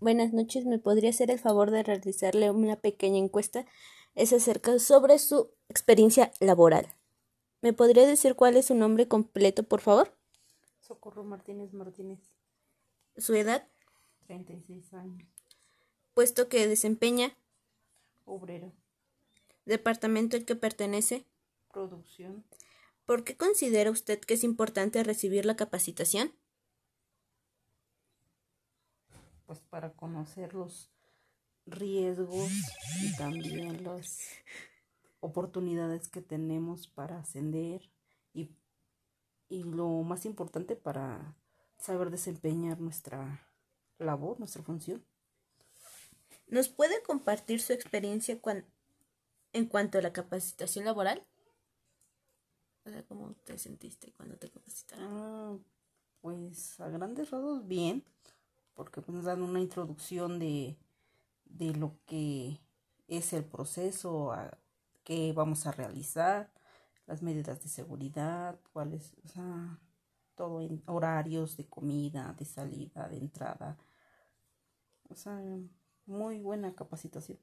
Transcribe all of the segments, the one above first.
Buenas noches, ¿me podría hacer el favor de realizarle una pequeña encuesta? Es acerca sobre su experiencia laboral. ¿Me podría decir cuál es su nombre completo, por favor? Socorro Martínez Martínez. ¿Su edad? 36 años. ¿Puesto que desempeña? Obrero. ¿Departamento al que pertenece? Producción. ¿Por qué considera usted que es importante recibir la capacitación? Pues para conocer los riesgos y también las oportunidades que tenemos para ascender y, y lo más importante para saber desempeñar nuestra labor, nuestra función. ¿Nos puede compartir su experiencia en cuanto a la capacitación laboral? O sea, ¿cómo te sentiste cuando te capacitaron? Ah, pues a grandes rasgos bien, porque pues, nos dan una introducción de, de lo que es el proceso a, que vamos a realizar, las medidas de seguridad, cuáles, o sea, todo en horarios de comida, de salida, de entrada. O sea, muy buena capacitación.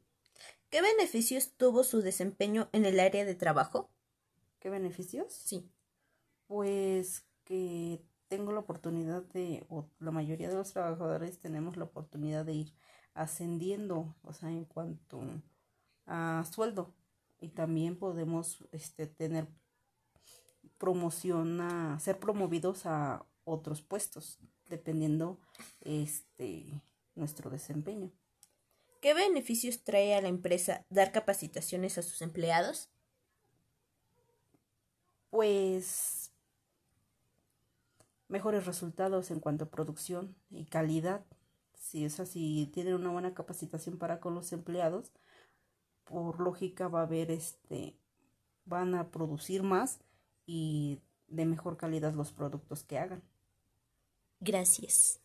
¿Qué beneficios tuvo su desempeño en el área de trabajo? ¿Qué beneficios? Sí. Pues que tengo la oportunidad de, o la mayoría de los trabajadores tenemos la oportunidad de ir ascendiendo, o sea, en cuanto a sueldo. Y también podemos este, tener promoción a, ser promovidos a otros puestos, dependiendo este nuestro desempeño. ¿Qué beneficios trae a la empresa dar capacitaciones a sus empleados? Pues mejores resultados en cuanto a producción y calidad. Si es así, tienen una buena capacitación para con los empleados, por lógica va a haber este van a producir más y de mejor calidad los productos que hagan. Gracias.